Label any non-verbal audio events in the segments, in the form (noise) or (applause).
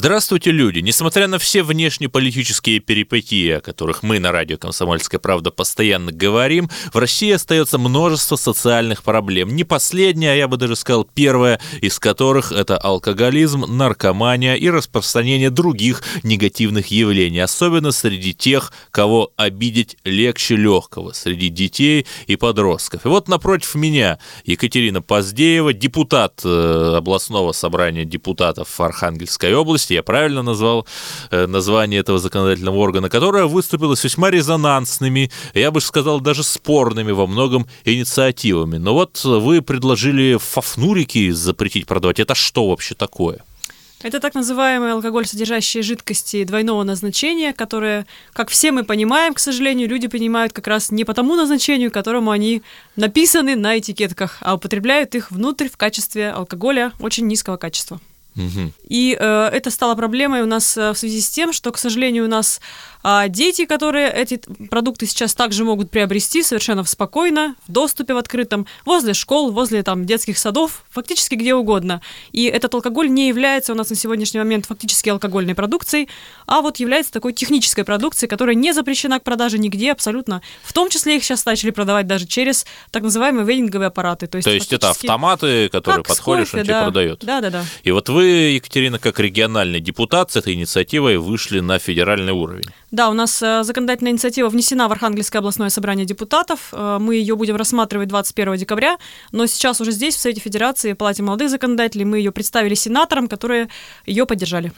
Здравствуйте, люди! Несмотря на все внешнеполитические перипетии, о которых мы на радио «Комсомольская правда» постоянно говорим, в России остается множество социальных проблем. Не последняя, а я бы даже сказал первая из которых это алкоголизм, наркомания и распространение других негативных явлений, особенно среди тех, кого обидеть легче легкого, среди детей и подростков. И вот напротив меня Екатерина Поздеева, депутат э, областного собрания депутатов Архангельской области, области, я правильно назвал э, название этого законодательного органа, которая выступила с весьма резонансными, я бы сказал, даже спорными во многом инициативами. Но вот вы предложили фафнурики запретить продавать. Это что вообще такое? Это так называемые алкоголь, содержащие жидкости двойного назначения, которые, как все мы понимаем, к сожалению, люди понимают как раз не по тому назначению, которому они написаны на этикетках, а употребляют их внутрь в качестве алкоголя очень низкого качества. Угу. И э, это стало проблемой у нас э, в связи с тем, что, к сожалению, у нас а дети, которые эти продукты сейчас также могут приобрести совершенно спокойно, в доступе в открытом, возле школ, возле там детских садов, фактически где угодно. И этот алкоголь не является у нас на сегодняшний момент фактически алкогольной продукцией, а вот является такой технической продукцией, которая не запрещена к продаже нигде абсолютно. В том числе их сейчас начали продавать даже через так называемые вейдинговые аппараты. То есть, То есть это автоматы, которые подходишь, кофе, он да. тебе продает. Да, да, да. И вот вы, Екатерина, как региональный депутат с этой инициативой вышли на федеральный уровень. Да, у нас э, законодательная инициатива внесена в Архангельское областное собрание депутатов. Э, мы ее будем рассматривать 21 декабря, но сейчас уже здесь, в Совете Федерации, Палате молодых законодателей, мы ее представили сенаторам, которые ее поддержали.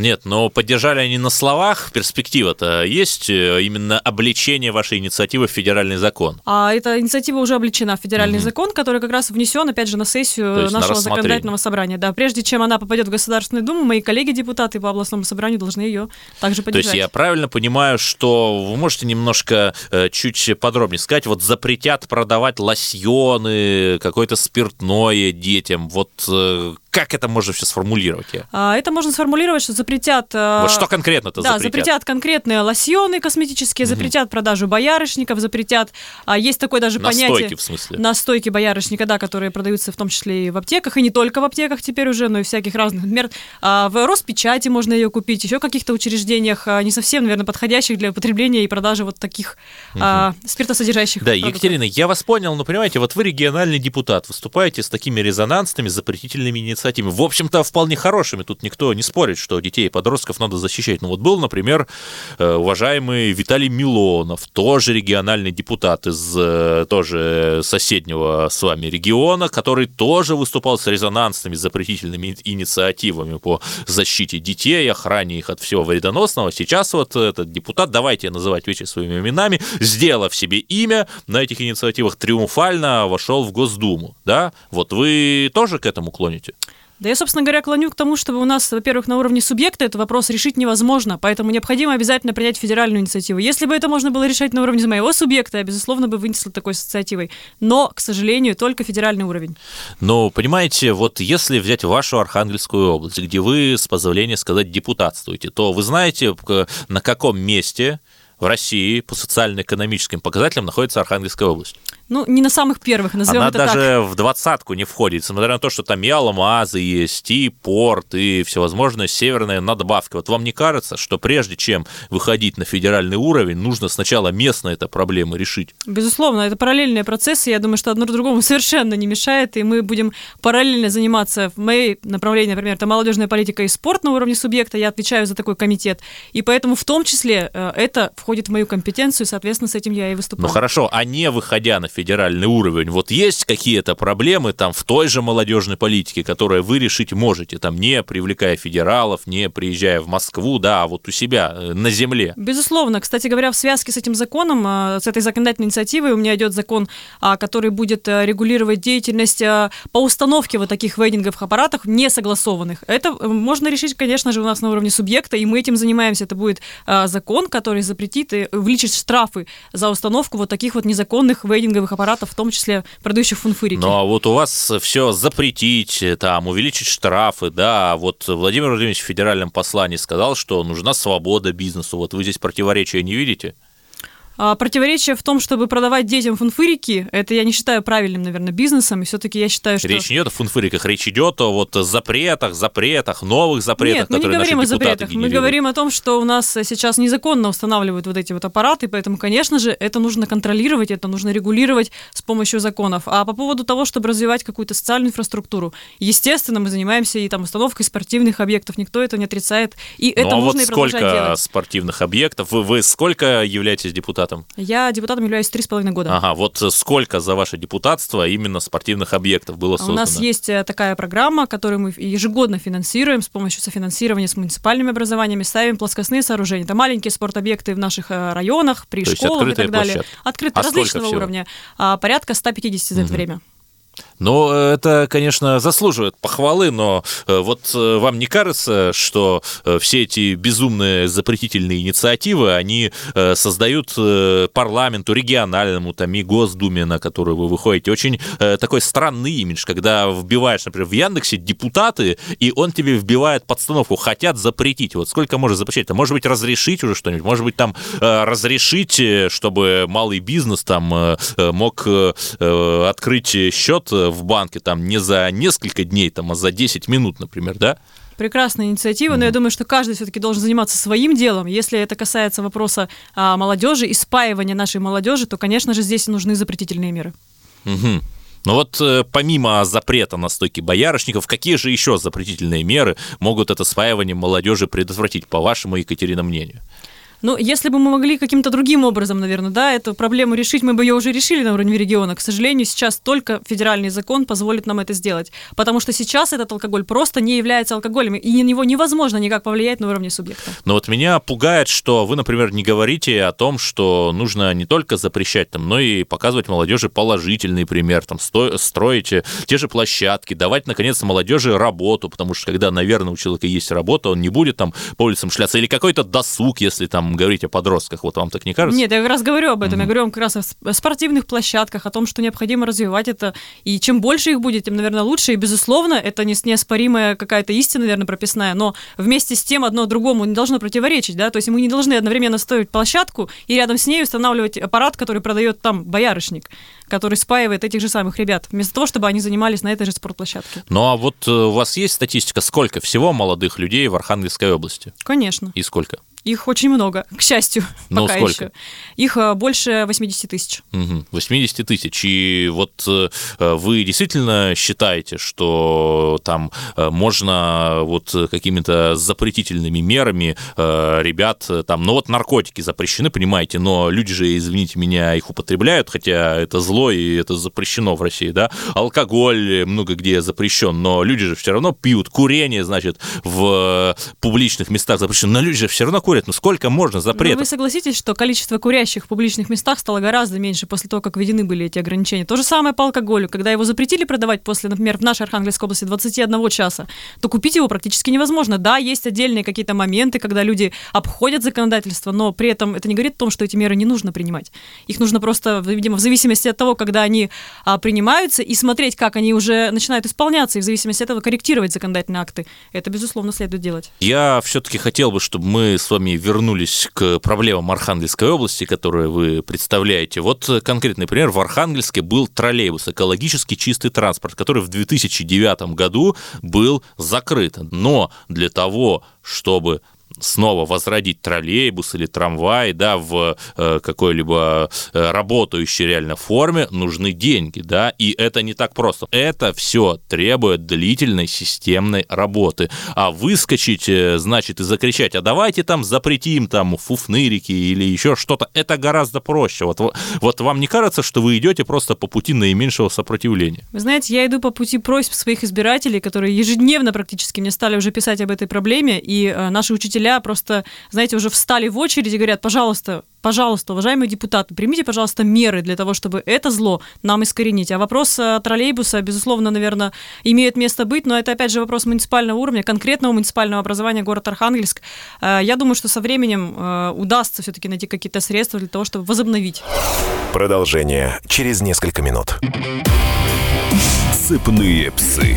Нет, но поддержали они на словах. Перспектива-то есть э, именно обличение вашей инициативы в федеральный закон. А эта инициатива уже обличена в федеральный угу. закон, который как раз внесен, опять же, на сессию нашего на законодательного собрания. Да, прежде чем она попадет в Государственную Думу, мои коллеги-депутаты по областному собранию должны ее также поддержать. То есть я правильно понимаю, что вы можете немножко э, чуть подробнее сказать, вот запретят продавать лосьоны, какое-то спиртное детям, вот э, как это можно сейчас сформулировать? А, это можно сформулировать, что запретят... А, вот что конкретно-то да, запретят? запретят конкретные лосьоны косметические, угу. запретят продажу боярышников, запретят... А, есть такое даже Настойки, понятие... Настойки, в смысле? Настойки боярышника, да, которые продаются в том числе и в аптеках, и не только в аптеках теперь уже, но и всяких разных. Например, а, в Роспечати можно ее купить, еще в каких-то учреждениях, а, не совсем, наверное, подходящих для употребления и продажи вот таких угу. спиртосодержащих Да, продуктов. Екатерина, я вас понял, но понимаете, вот вы региональный депутат, выступаете с такими резонансными запретительными инициативами. В общем-то, вполне хорошими. Тут никто не спорит, что детей и подростков надо защищать. Но вот был, например, э, уважаемый Виталий Милонов, тоже региональный депутат из э, тоже соседнего с вами региона, который тоже выступал с резонансными запретительными инициативами по защите детей, охране их от всего вредоносного. Сейчас вот этот депутат, давайте называть вещи своими именами, сделав себе имя на этих инициативах, триумфально вошел в Госдуму. Да? Вот вы тоже к этому клоните? Да я, собственно говоря, клоню к тому, чтобы у нас, во-первых, на уровне субъекта этот вопрос решить невозможно, поэтому необходимо обязательно принять федеральную инициативу. Если бы это можно было решать на уровне моего субъекта, я, безусловно, бы вынесла такой инициативой. Но, к сожалению, только федеральный уровень. Но, понимаете, вот если взять вашу Архангельскую область, где вы, с позволения сказать, депутатствуете, то вы знаете, на каком месте в России по социально-экономическим показателям находится Архангельская область? Ну, не на самых первых, назовем Она это даже так. в двадцатку не входит, несмотря на то, что там и алмазы есть, и порт, и всевозможные северные надбавки. Вот вам не кажется, что прежде чем выходить на федеральный уровень, нужно сначала местно эту проблему решить? Безусловно, это параллельные процессы. Я думаю, что одно другому (laughs) совершенно не мешает, и мы будем параллельно заниматься в моей направлении, например, это молодежная политика и спорт на уровне субъекта. Я отвечаю за такой комитет. И поэтому в том числе э, это входит в мою компетенцию, и, соответственно, с этим я и выступаю. Ну хорошо, а не выходя на федеральный уровень, вот есть какие-то проблемы там в той же молодежной политике, которые вы решить можете, там не привлекая федералов, не приезжая в Москву, да, а вот у себя э, на земле? Безусловно. Кстати говоря, в связке с этим законом, э, с этой законодательной инициативой у меня идет закон, а, который будет э, регулировать деятельность по установке вот таких вейдинговых аппаратов не согласованных. Это можно решить, конечно же, у нас на уровне субъекта, и мы этим занимаемся. Это будет закон, который запретит и увеличит штрафы за установку вот таких вот незаконных вейдинговых рекламных аппаратов, в том числе продающих фунфырики. Ну а вот у вас все запретить, там, увеличить штрафы, да, вот Владимир Владимирович в федеральном послании сказал, что нужна свобода бизнесу. Вот вы здесь противоречия не видите? А, противоречие в том, чтобы продавать детям фунфырики, это я не считаю правильным, наверное, бизнесом, и все-таки я считаю, что... Речь не идет о фунфыриках, речь идет о вот запретах, запретах, новых запретах, Нет, мы не говорим о запретах, мы генерируют. говорим о том, что у нас сейчас незаконно устанавливают вот эти вот аппараты, поэтому, конечно же, это нужно контролировать, это нужно регулировать с помощью законов. А по поводу того, чтобы развивать какую-то социальную инфраструктуру, естественно, мы занимаемся и там установкой спортивных объектов, никто это не отрицает, и это ну, а нужно вот и продолжать сколько делать. спортивных объектов? Вы, вы сколько являетесь депутатом? Я депутатом являюсь три с половиной года. Ага, вот сколько за ваше депутатство именно спортивных объектов было создано? У нас есть э, такая программа, которую мы ежегодно финансируем с помощью софинансирования с муниципальными образованиями, ставим плоскостные сооружения. Это маленькие спортобъекты в наших э, районах, при То школах и так далее. площадки. Открытые, А различного уровня. А, порядка 150 за это Мгм. время. Ну, это, конечно, заслуживает похвалы, но э, вот э, вам не кажется, что э, все эти безумные запретительные инициативы, они создают парламенту, региональному, там, и Госдуме, на которую вы выходите, очень такой странный имидж, когда вбиваешь, например, в Яндексе депутаты, и он тебе вбивает подстановку, хотят запретить. Вот сколько может запретить? -то? Может быть, разрешить уже что-нибудь? Может быть, там разрешить, чтобы малый бизнес там мог открыть счет в банке там не за несколько дней, там, а за 10 минут, например, да? Прекрасная инициатива, но я думаю, что каждый все-таки должен заниматься своим делом. Если это касается вопроса а, молодежи и спаивания нашей молодежи, то, конечно же, здесь нужны запретительные меры. Ну вот э, помимо запрета на стойки боярышников, какие же еще запретительные меры могут это спаивание молодежи предотвратить, по вашему, Екатерина, мнению? Ну, если бы мы могли каким-то другим образом, наверное, да, эту проблему решить, мы бы ее уже решили на уровне региона. К сожалению, сейчас только федеральный закон позволит нам это сделать. Потому что сейчас этот алкоголь просто не является алкоголем, и на него невозможно никак повлиять на уровне субъекта. Но вот меня пугает, что вы, например, не говорите о том, что нужно не только запрещать там, но и показывать молодежи положительный пример, там, сто- строить э, те же площадки, давать, наконец, молодежи работу, потому что когда, наверное, у человека есть работа, он не будет там по улицам шляться, или какой-то досуг, если там говорить о подростках, вот вам так не кажется? Нет, я как раз говорю об этом. Я говорю вам как раз о спортивных площадках, о том, что необходимо развивать это. И чем больше их будет, тем, наверное, лучше. И, безусловно, это не- неоспоримая какая-то истина, наверное, прописная. Но вместе с тем одно другому не должно противоречить, да? То есть мы не должны одновременно строить площадку и рядом с ней устанавливать аппарат, который продает там боярышник, который спаивает этих же самых ребят, вместо того, чтобы они занимались на этой же спортплощадке. Ну а вот э, у вас есть статистика, сколько всего молодых людей в Архангельской области? Конечно. И сколько? Их очень много, к счастью, Ну, пока сколько? еще. Их а, больше 80 тысяч. Мгм. 80 тысяч. И вот э, вы действительно считаете, что там э, можно вот э, какими-то запретительными мерами э, ребят, э, там, ну вот наркотики запрещены, понимаете, но люди же, извините меня, их употребляют, хотя это зло и это запрещено в России, да, алкоголь много где запрещен, но люди же все равно пьют, курение, значит, в э, публичных местах запрещено, но люди же все равно курят, ну сколько можно Но запретов? вы согласитесь, что количество курящих в публичных местах стало гораздо меньше после того, как введены были эти ограничения. То же самое по алкоголю. Когда его запретили продавать после, например, в нашей Архангельской области 21 часа, то купить его практически невозможно. Да, есть отдельные какие-то моменты, когда люди обходят законодательство, но при этом это не говорит о том, что эти меры не нужно принимать. Их нужно просто, видимо, в зависимости от того, когда они а, принимаются, и смотреть, как они уже начинают исполняться, и в зависимости от этого корректировать законодательные акты. Это, безусловно, следует делать. Я все-таки хотел бы, чтобы мы с вами вернулись к проблемам Архангельской области, которые вы представляете. Вот э, конкретный пример. В Архангельске был троллейбус, экологически чистый транспорт, который в 2009 году был закрыт. Но для того, чтобы снова возродить троллейбус или трамвай, да, в э, какой-либо э, работающей реально форме, нужны деньги, да, и это не так просто. Это все требует длительной системной работы. А выскочить, э, значит, и закричать, а давайте там запретим там фуфнырики или еще что-то, это гораздо проще. Вот, вот вам не кажется, что вы идете просто по пути наименьшего сопротивления? Вы знаете, я иду по пути просьб своих избирателей, которые ежедневно практически мне стали уже писать об этой проблеме, и наши учителя просто, знаете, уже встали в очередь и говорят, пожалуйста, пожалуйста, уважаемые депутаты, примите, пожалуйста, меры для того, чтобы это зло нам искоренить. А вопрос э, троллейбуса, безусловно, наверное, имеет место быть, но это, опять же, вопрос муниципального уровня, конкретного муниципального образования город Архангельск. Э, Я думаю, что со временем э, удастся все-таки найти какие-то средства для того, чтобы возобновить. Продолжение через несколько минут. Сыпные псы.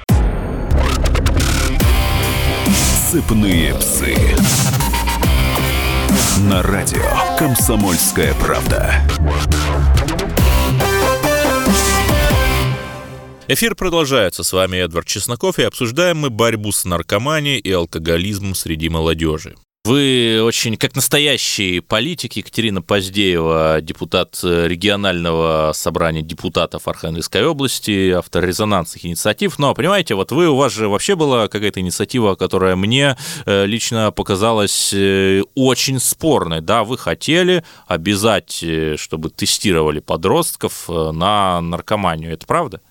Сыпные псы. На радио «Комсомольская правда». Эфир продолжается. С вами Эдвард Чесноков, и обсуждаем мы борьбу с наркоманией и алкоголизмом среди молодежи. Вы очень, как настоящий политик, Екатерина Поздеева, депутат регионального собрания депутатов Архангельской области, автор резонансных инициатив. Но, понимаете, вот вы, у вас же вообще была какая-то инициатива, которая мне э, лично показалась э, очень спорной. Да, вы хотели обязать, э, чтобы тестировали подростков на наркоманию. Это правда?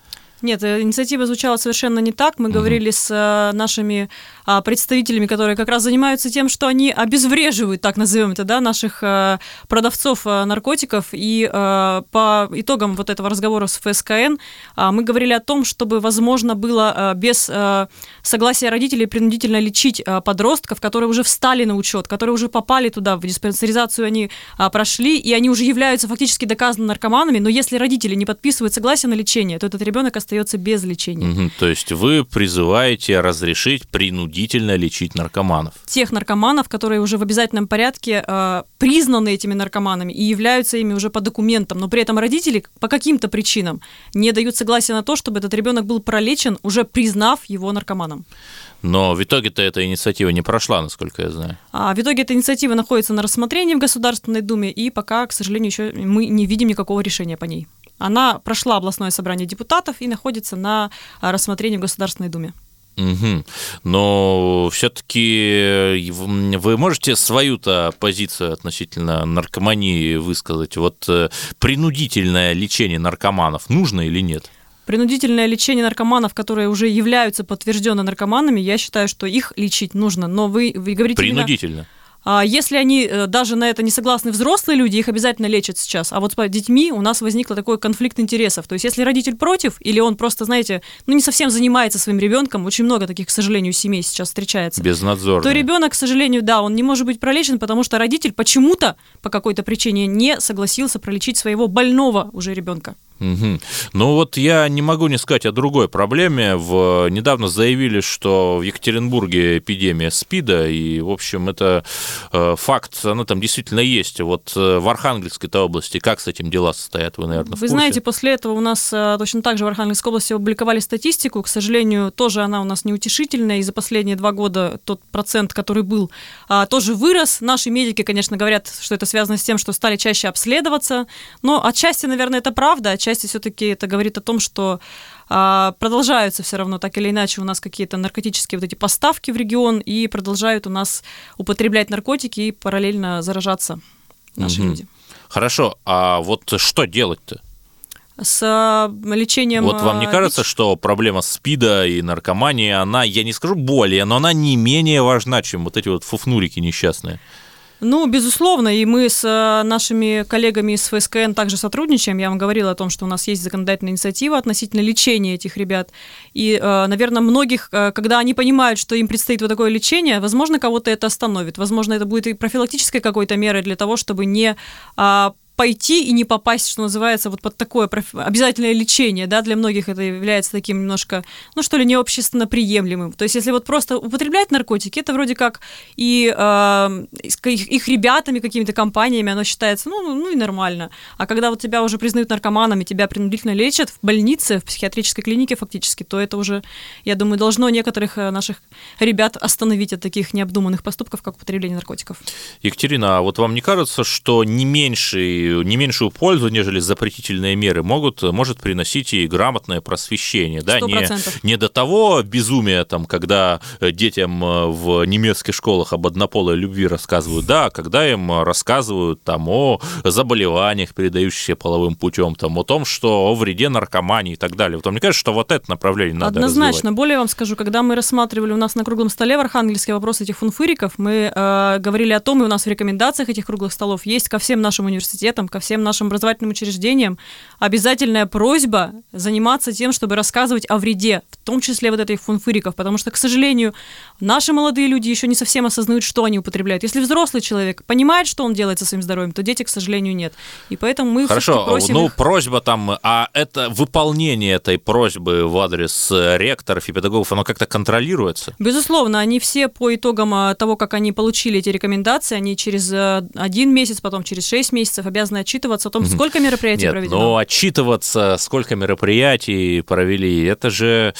Нет, инициатива звучала совершенно не так. Мы угу. говорили с нашими а, представителями, которые как раз занимаются тем, что они обезвреживают, так назовем это, да, наших а, продавцов а, наркотиков. И по итогам вот этого разговора с ФСКН мы говорили о том, чтобы возможно было без согласия родителей принудительно лечить подростков, которые уже встали на учет, которые уже попали туда, в диспансеризацию они прошли, и они уже являются фактически доказанными наркоманами, но если родители не подписывают согласие на лечение, то этот ребенок остается без лечения. То есть вы призываете разрешить принудительно лечить наркоманов? Тех наркоманов, которые уже в обязательном порядке э, признаны этими наркоманами и являются ими уже по документам, но при этом родители по каким-то причинам не дают согласия на то, чтобы этот ребенок был пролечен, уже признав его наркоманом. Но в итоге-то эта инициатива не прошла, насколько я знаю. А в итоге эта инициатива находится на рассмотрении в Государственной Думе, и пока, к сожалению, еще мы не видим никакого решения по ней. Она прошла областное собрание депутатов и находится на а, рассмотрении в Государственной Думе. Угу. Но все-таки вы можете свою-то позицию относительно наркомании высказать? Вот э, принудительное лечение наркоманов нужно или нет? Принудительное лечение наркоманов, которые уже являются подтвержденно наркоманами, я считаю, что их лечить нужно. Но вы, вы говорите... Принудительно. Именно если они э, даже на это не согласны взрослые люди, их обязательно лечат сейчас. А вот с детьми у нас возникло такой конфликт интересов. То есть если родитель против, или он просто, знаете, ну не совсем занимается своим ребенком, очень много таких, к сожалению, семей сейчас встречается. Без надзора. То ребенок, к сожалению, да, он не может быть пролечен, потому что родитель почему-то по какой-то причине не согласился пролечить своего больного уже ребенка. Угу. Ну вот я не могу не сказать о другой проблеме. В... Недавно заявили, что в Екатеринбурге эпидемия СПИДа, и, в общем, это э, факт, она там действительно есть. Вот э, в Архангельской области как с этим дела состоят, вы, наверное, Вы знаете, после этого у нас э, точно так же в Архангельской области опубликовали статистику. К сожалению, тоже она у нас неутешительная, и за последние два года тот процент, который был, э, тоже вырос. Наши медики, конечно, говорят, что это связано с тем, что стали чаще обследоваться, но отчасти, наверное, это правда, отчасти части все-таки это говорит о том, что а, продолжаются все равно так или иначе у нас какие-то наркотические вот эти поставки в регион и продолжают у нас употреблять наркотики и параллельно заражаться наши угу. люди. Хорошо, а вот что делать-то? с а, лечением... Вот вам не а, кажется, что проблема СПИДа и наркомании, она, я не скажу более, но она не менее важна, чем вот эти вот фуфнурики несчастные? Ну, безусловно, и мы с э, нашими коллегами из ФСКН также сотрудничаем. Я вам говорила о том, что у нас есть законодательная инициатива относительно лечения этих ребят. И, э, наверное, многих, э, когда они понимают, что им предстоит вот такое лечение, возможно, кого-то это остановит. Возможно, это будет и профилактической какой-то мерой для того, чтобы не а, пойти и не попасть, что называется, вот под такое обязательное лечение, да, для многих это является таким немножко, ну что ли, не общественно приемлемым. То есть если вот просто употреблять наркотики, это вроде как и э, их, их ребятами, какими-то компаниями, оно считается, ну, ну и нормально. А когда вот тебя уже признают наркоманами, тебя принудительно лечат в больнице, в психиатрической клинике фактически, то это уже, я думаю, должно некоторых э, наших ребят остановить от таких необдуманных поступков, как употребление наркотиков. Екатерина, а вот вам не кажется, что не меньший не меньшую пользу, нежели запретительные меры, могут, может приносить и грамотное просвещение. Да? Не, 100%. не до того безумия, там, когда детям э, в немецких школах об однополой любви рассказывают, да, а когда им рассказывают там, о заболеваниях, передающихся половым путем, там, о том, что о вреде наркомании и так далее. Вот мне кажется, что вот это направление надо Однозначно. развивать. Более вам скажу, когда мы рассматривали у нас на круглом столе в Архангельске вопрос этих фунфыриков, мы э, говорили о том, и у нас в рекомендациях этих круглых столов есть ко всем нашим университетам, ко всем нашим образовательным учреждениям обязательная просьба заниматься тем, чтобы рассказывать о вреде, в том числе вот этих фунфыриков, потому что, к сожалению, наши молодые люди еще не совсем осознают, что они употребляют. Если взрослый человек понимает, что он делает со своим здоровьем, то дети, к сожалению, нет. И поэтому мы Хорошо, просим ну их- просьба там, а это выполнение этой просьбы в адрес э, ректоров и педагогов, оно как-то контролируется? Безусловно, они все по итогам а, того, как они получили эти рекомендации, они через э, один месяц, потом через шесть месяцев обязаны отчитываться о том, сколько мероприятий Нет, проведено. но отчитываться, сколько мероприятий провели, это же...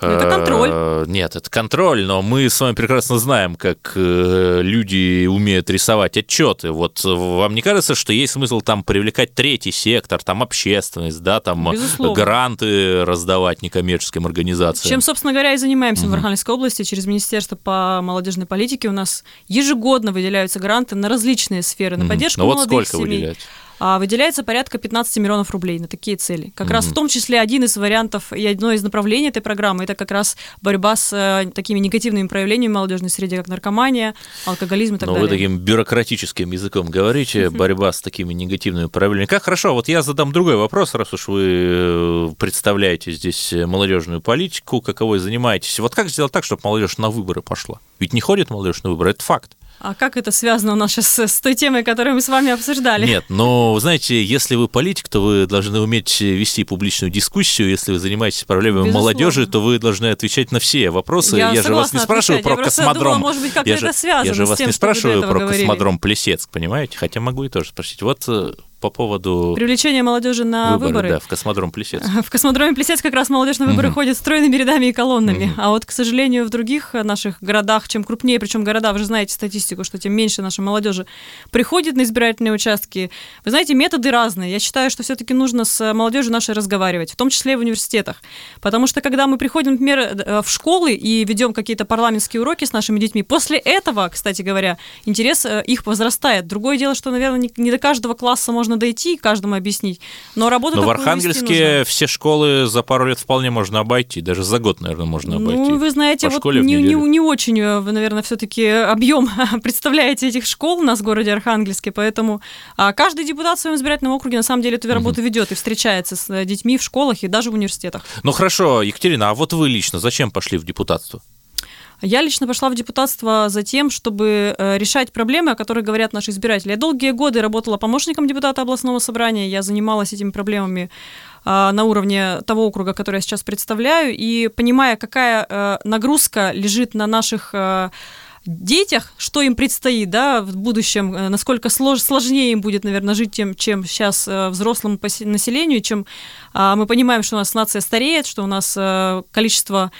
Ну, это э, контроль. Нет, это контроль, но мы с вами прекрасно знаем, как э, люди умеют рисовать отчеты. Вот э, вам не кажется, что есть смысл там привлекать третий сектор, там общественность, да, там Безусловно. гранты раздавать некоммерческим организациям? Чем, собственно говоря, и занимаемся в Архангельской области. Через Министерство по молодежной политике у нас ежегодно выделяются гранты на различные сферы, на Мгм. поддержку Ну вот молодых сколько семей. выделять? А, выделяется порядка 15 миллионов рублей на такие цели. Как раз в том числе один из вариантов и одно из направлений этой программы это как раз борьба с э, такими негативными проявлениями в молодежной среде, как наркомания, алкоголизм и так Но Ну, вы далее. таким бюрократическим языком говорите, борьба с такими негативными проявлениями. Как хорошо, вот я задам другой вопрос, раз уж вы э, представляете здесь молодежную политику, каковой занимаетесь. Вот как сделать так, чтобы молодежь на выборы пошла? Ведь не ходит молодежь на выборы, это факт. А как это связано у нас сейчас с, той темой, которую мы с вами обсуждали? Нет, но, знаете, если вы политик, то вы должны уметь вести публичную дискуссию. Если вы занимаетесь проблемами Безусловно. молодежи, то вы должны отвечать на все вопросы. Я же вас не спрашиваю отвечать. про Я космодром. думала, может быть, как-то я это же, связано я же с вас тем, не спрашиваю про говорили. космодром Плесецк, понимаете? Хотя могу и тоже спросить. Вот э, по поводу Привлечение молодежи на выборы, выборы. да, в космодром Плесецк. (laughs) В космодроме Плесецк как раз молодежь на выборы Мгм. ходит стройными рядами и колоннами. Мгм. А вот, к сожалению, в других э, наших городах, чем крупнее, причем города, вы же знаете статистику, что тем меньше нашей молодежи приходит на избирательные участки. Вы знаете, методы разные. Я считаю, что все-таки нужно с молодежью нашей разговаривать, в том числе и в университетах. Потому что когда мы приходим, например, э, в школы и ведем какие-то парламентские уроки с нашими детьми, после этого, кстати говоря, интерес э, их возрастает. Другое дело, что, наверное, не до каждого класса можно дойти и каждому объяснить. Но работу Но в Архангельске все школы за пару лет вполне можно обойти. Даже за год, наверное, можно обойти. Ну, вы знаете, По вот не, не, не очень э, вы, наверное, все-таки объем (laughs) представляете этих школ у нас в городе Архангельске, поэтому а, каждый депутат в своем избирательном округе на самом деле эту работу ведет и встречается с э, детьми в школах и даже в университетах. Ну хорошо, Екатерина, а вот вы лично зачем пошли в депутатство? Я лично пошла в депутатство за тем, чтобы э, решать проблемы, о которых говорят наши избиратели. Я долгие годы работала помощником депутата областного собрания, я занималась этими проблемами а, на уровне того округа, который я сейчас представляю, и понимая, какая э, нагрузка лежит на наших э, детях, что им предстоит, да, в будущем, насколько слож- сложнее им будет, наверное, жить, тем, чем сейчас взрослому населению, чем а, мы понимаем, что у нас нация стареет, что у нас количество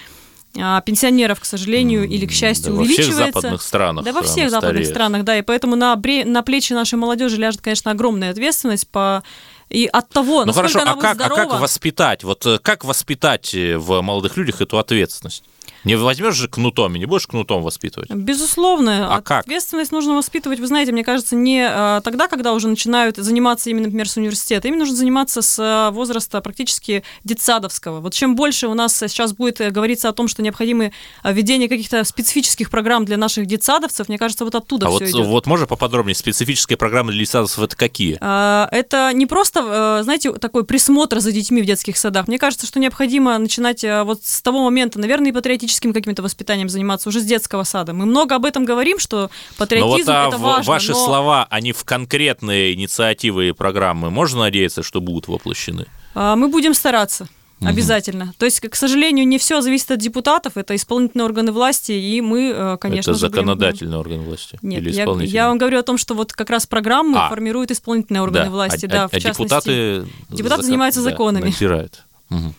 пенсионеров, к сожалению, или к счастью, Да, во всех увеличивается. западных странах. Да, во она всех западных стареет. странах, да, и поэтому на, бре- на плечи нашей молодежи ляжет, конечно, огромная ответственность по и от того, Ну насколько хорошо, она а будет как, а здорова. как воспитать? Вот э, как воспитать э, в молодых людях эту ответственность? Не возьмешь же кнутом и не будешь кнутом воспитывать. Безусловно, А как? ответственность нужно воспитывать, вы знаете, мне кажется, не а, тогда, когда уже начинают заниматься именно, например, с университета. Им нужно заниматься с а, возраста практически детсадовского. Вот чем больше у нас сейчас будет э, говориться о том, что необходимо введение каких-то специфических программ для наших детсадовцев, мне кажется, вот оттуда а все вот, идет. вот можно поподробнее, специфические программы для лицензов это какие? А, Это не просто, э, знаете, такой присмотр за детьми в детских садах. Мне кажется, что необходимо начинать э, вот с того момента, наверное, и патриотическим каким-то воспитанием заниматься уже с детского сада. Мы много об этом говорим, что Но патриотизм вот а, это важно. ваши но, слова, они в конкретные инициативы и программы, можно надеяться, что будут воплощены? а, Мы будем стараться. Мгм. Обязательно. То есть, к сожалению, не все зависит от депутатов, это исполнительные органы власти, и мы, э, конечно это же, будем- законодательный орган власти Нет, или я, исполнительный? я вам говорю о том, что вот как раз программы А. формируют исполнительные органы Да, власти, а, да, а- в а частности. депутаты, депутаты закон- занимаются да, законами. надзирают. Мгм.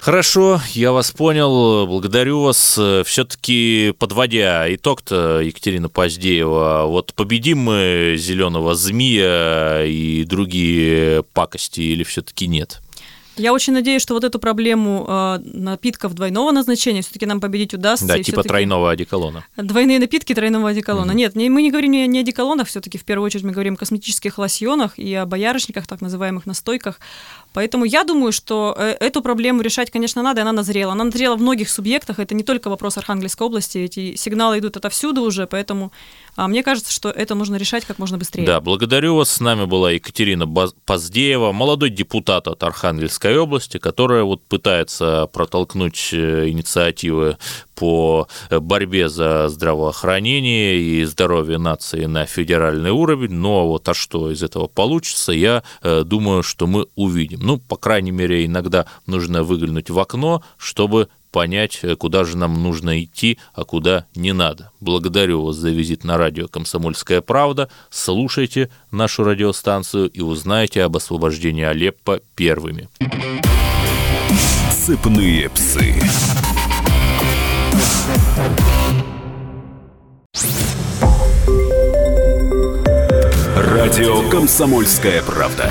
Хорошо, я вас понял, благодарю вас. Все-таки подводя итог-то, Екатерина Поздеева, вот победим мы зеленого змея и другие пакости или все-таки нет? Я очень надеюсь, что вот эту проблему э, напитков двойного назначения все-таки нам победить удастся. Да, типа тройного одеколона. Двойные напитки тройного одеколона. Mm-hmm. Нет, не, мы не говорим не, не о одеколонах, все-таки в первую очередь мы говорим о косметических лосьонах и о боярышниках, так называемых настойках. Поэтому я думаю, что э, эту проблему решать, конечно, надо, и она назрела. Она назрела в многих субъектах, это не только вопрос Архангельской области, эти сигналы идут отовсюду уже, поэтому а, мне кажется, что это нужно решать как можно быстрее. Да, благодарю вас. С нами была Екатерина Поздеева, молодой депутат от Архангельской области, которая вот пытается протолкнуть э, инициативы по э, борьбе за здравоохранение и здоровье нации на федеральный уровень. Но вот а что из этого получится, я думаю, что мы увидим. Ну, по крайней мере, иногда нужно выглянуть в окно, чтобы понять, куда же нам нужно идти, а куда не надо. Благодарю вас за визит на радио «Комсомольская правда». Слушайте нашу радиостанцию и узнаете об освобождении Алеппо первыми. Сыпные псы. Радио «Комсомольская правда».